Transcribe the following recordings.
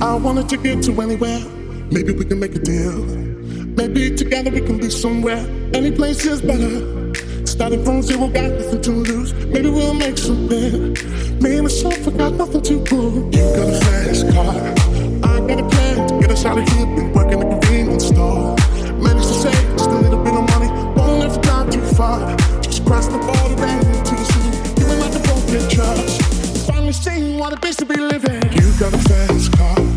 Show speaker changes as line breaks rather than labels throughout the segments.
I wanted to get to anywhere. Maybe we can make a deal. Maybe together we can be somewhere. Any place is better. Starting from zero, got nothing to lose. Maybe we'll make something. Me and myself, I got nothing to prove. You got a fast car. I got a plan to get us out of here. Been working a convenience store. Managed to save just a little bit of money. Won't to drive too far. Just cross the border and into the city. You ain't like a broken trust. Finally seeing what it is to be living. You got a fast car.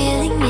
feeling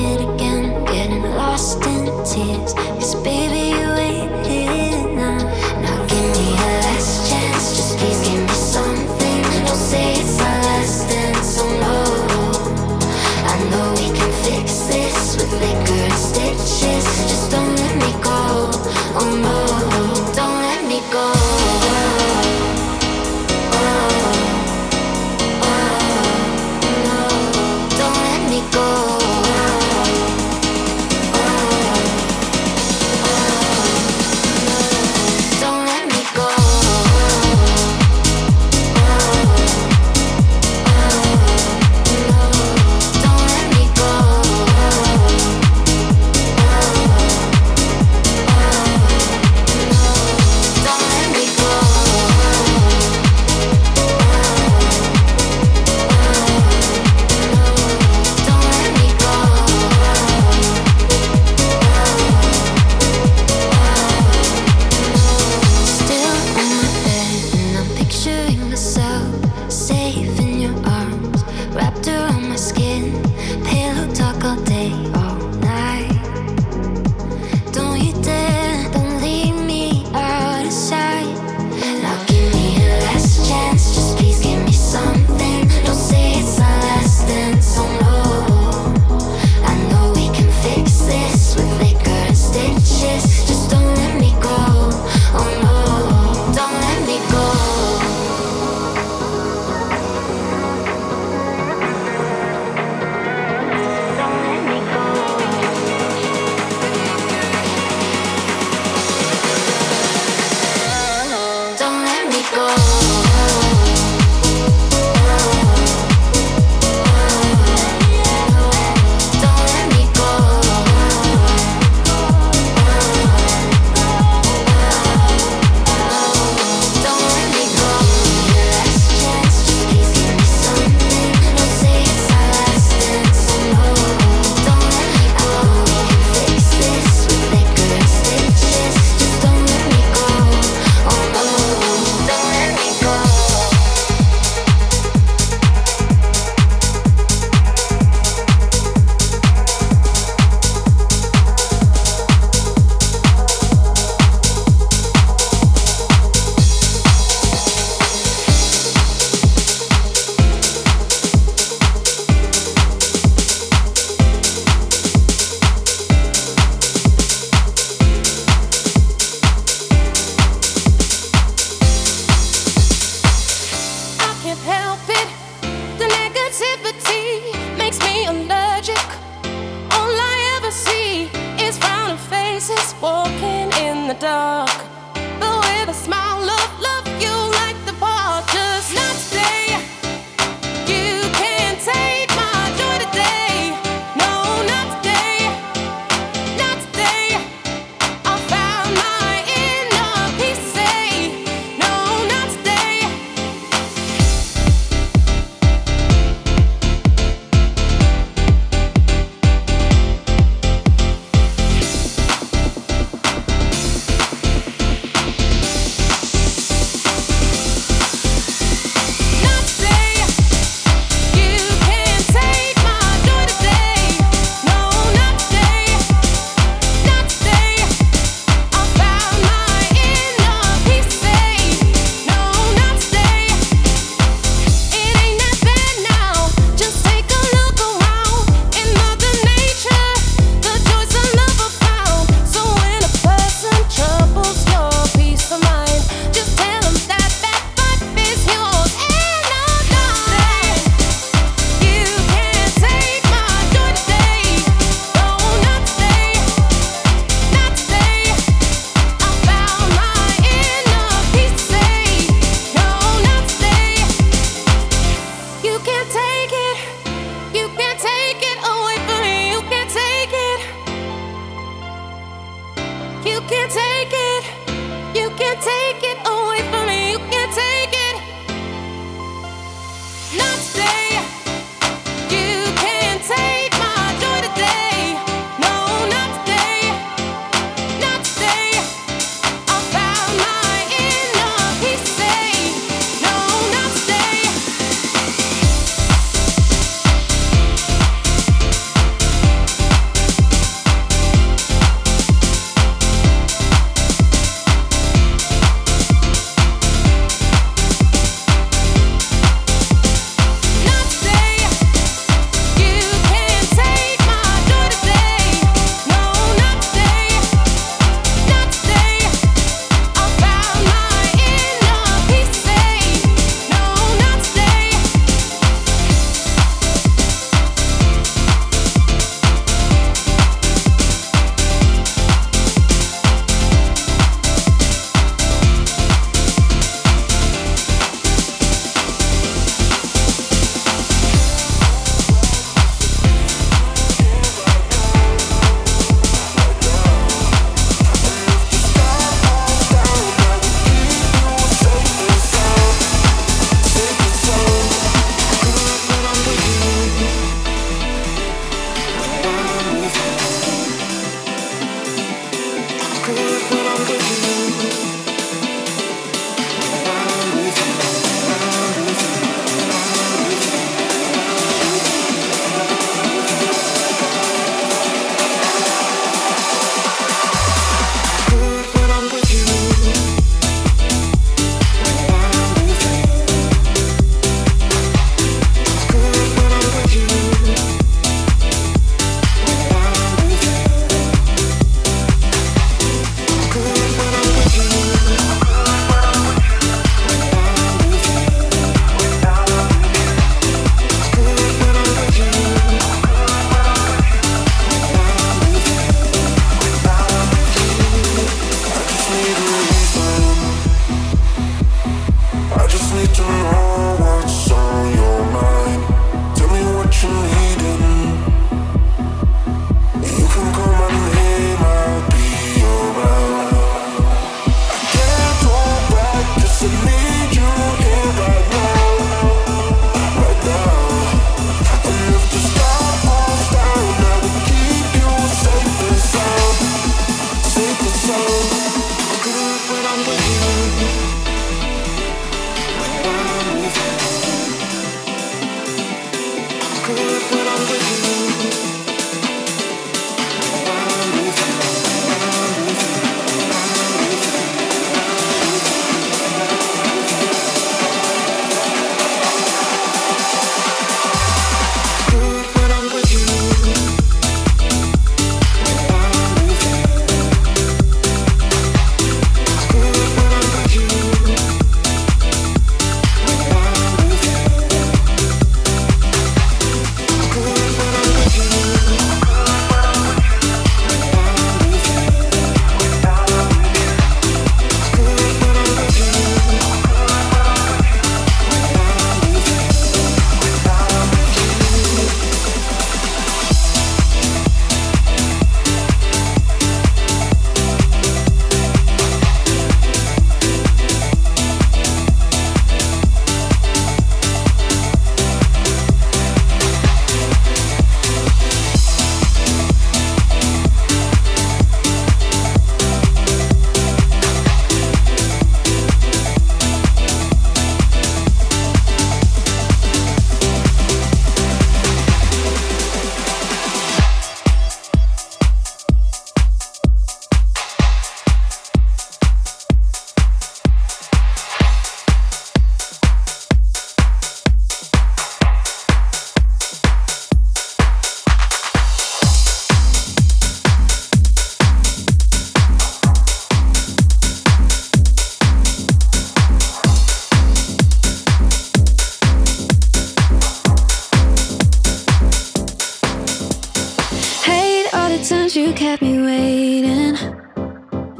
Since times you
kept me waiting.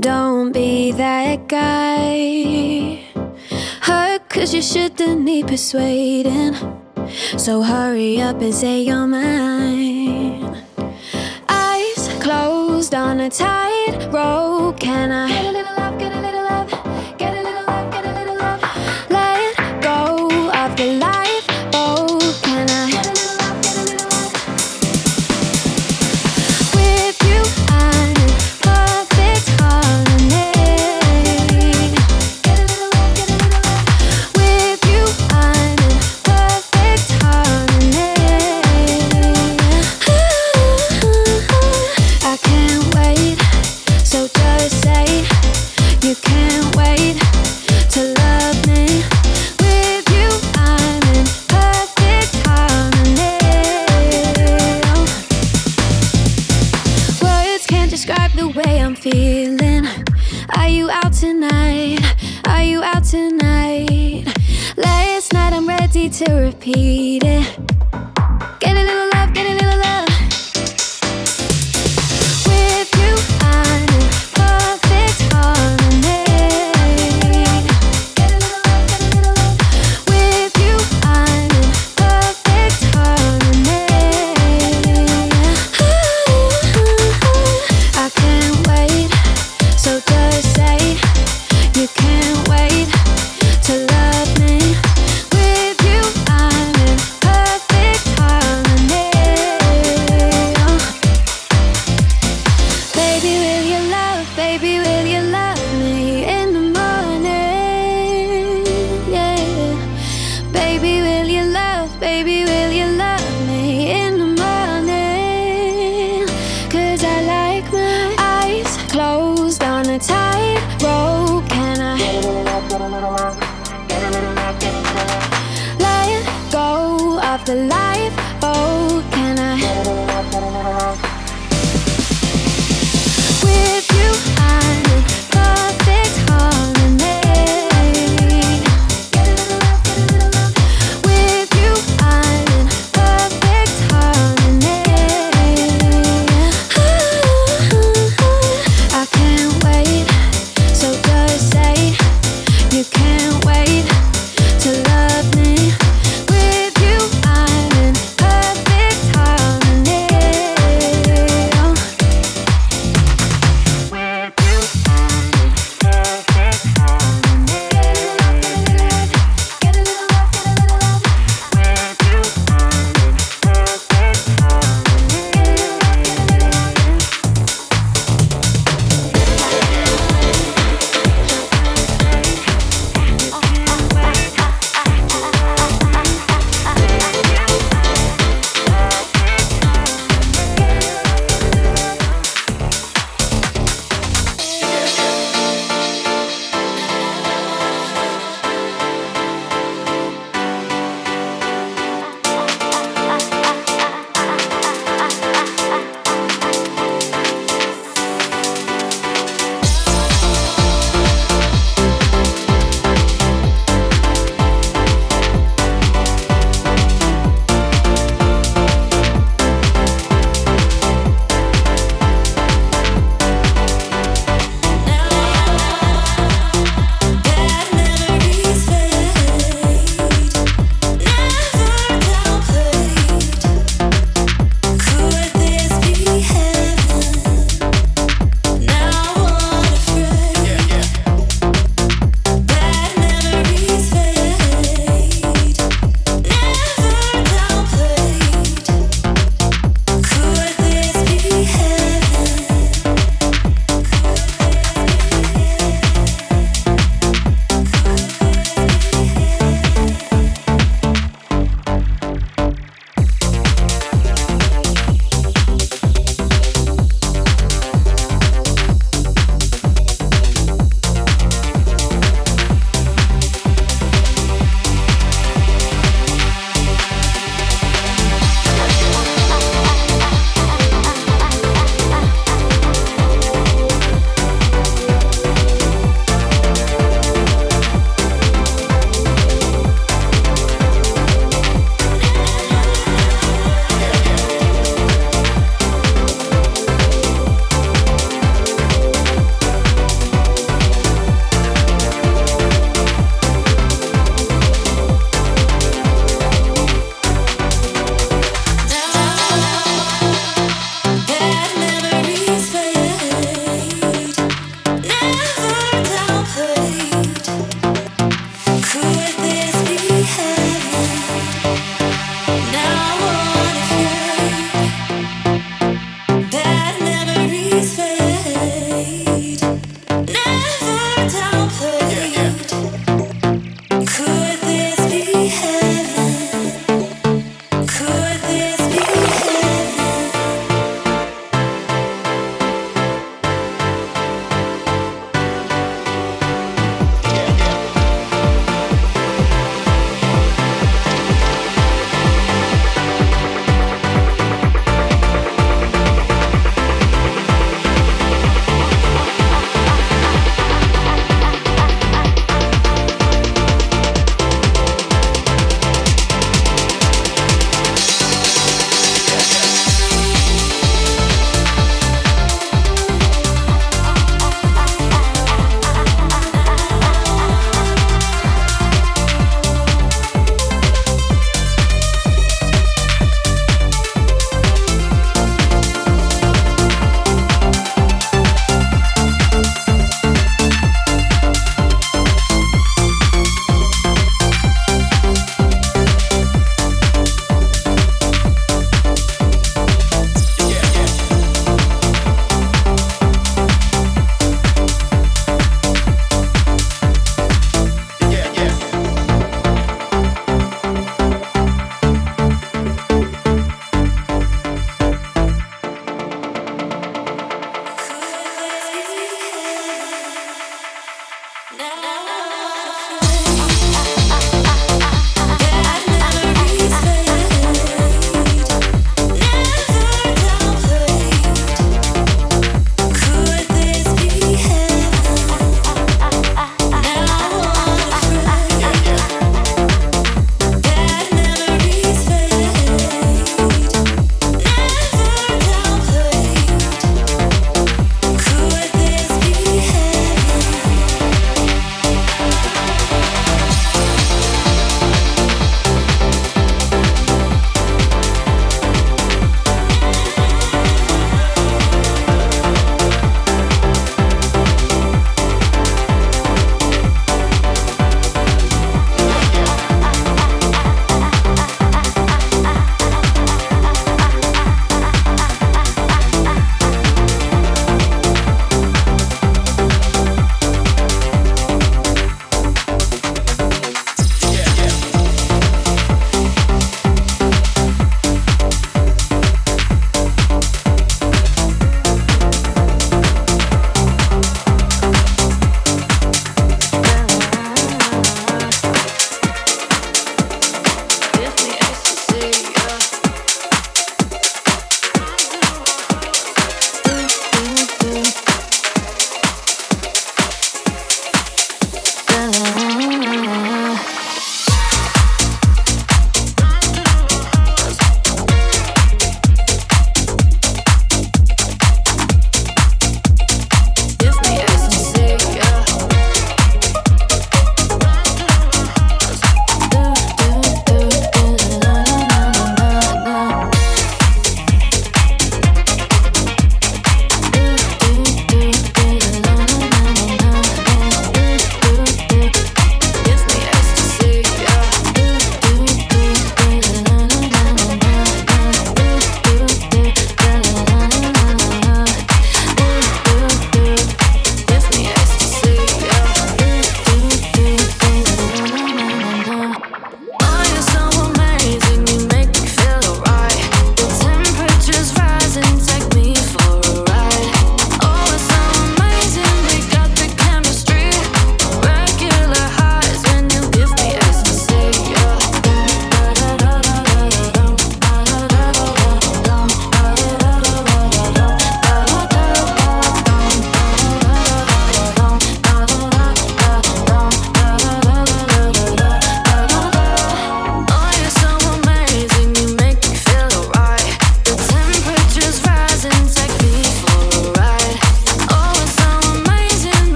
Don't be that guy. Hurt cause you shouldn't need persuading. So hurry up and say you're mine. Eyes closed on a tight rope. Can I? the
light.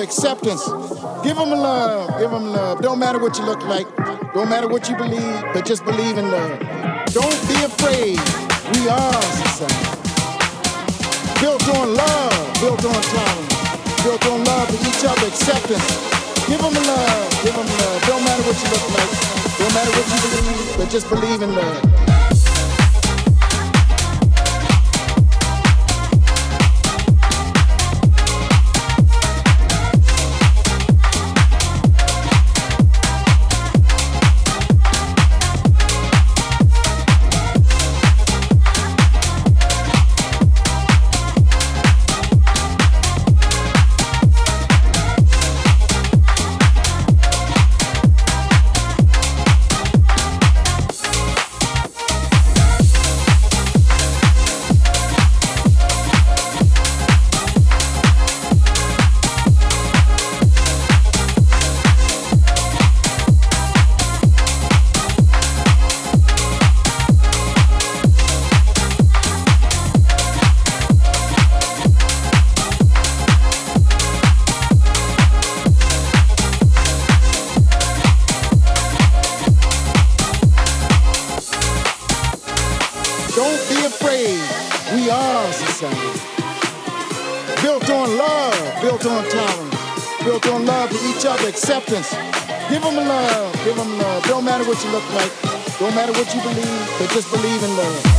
Acceptance. Give them love, give them love. Don't matter what you look like, don't matter what you believe, but just believe in love. Don't be afraid. We are society. Built on love, built on tolerance, built on love for each other, acceptance. Give them love, give them love. Don't matter what you look like, don't matter what you believe, but just believe in love. Look like, don't matter what you believe, but just believe in love.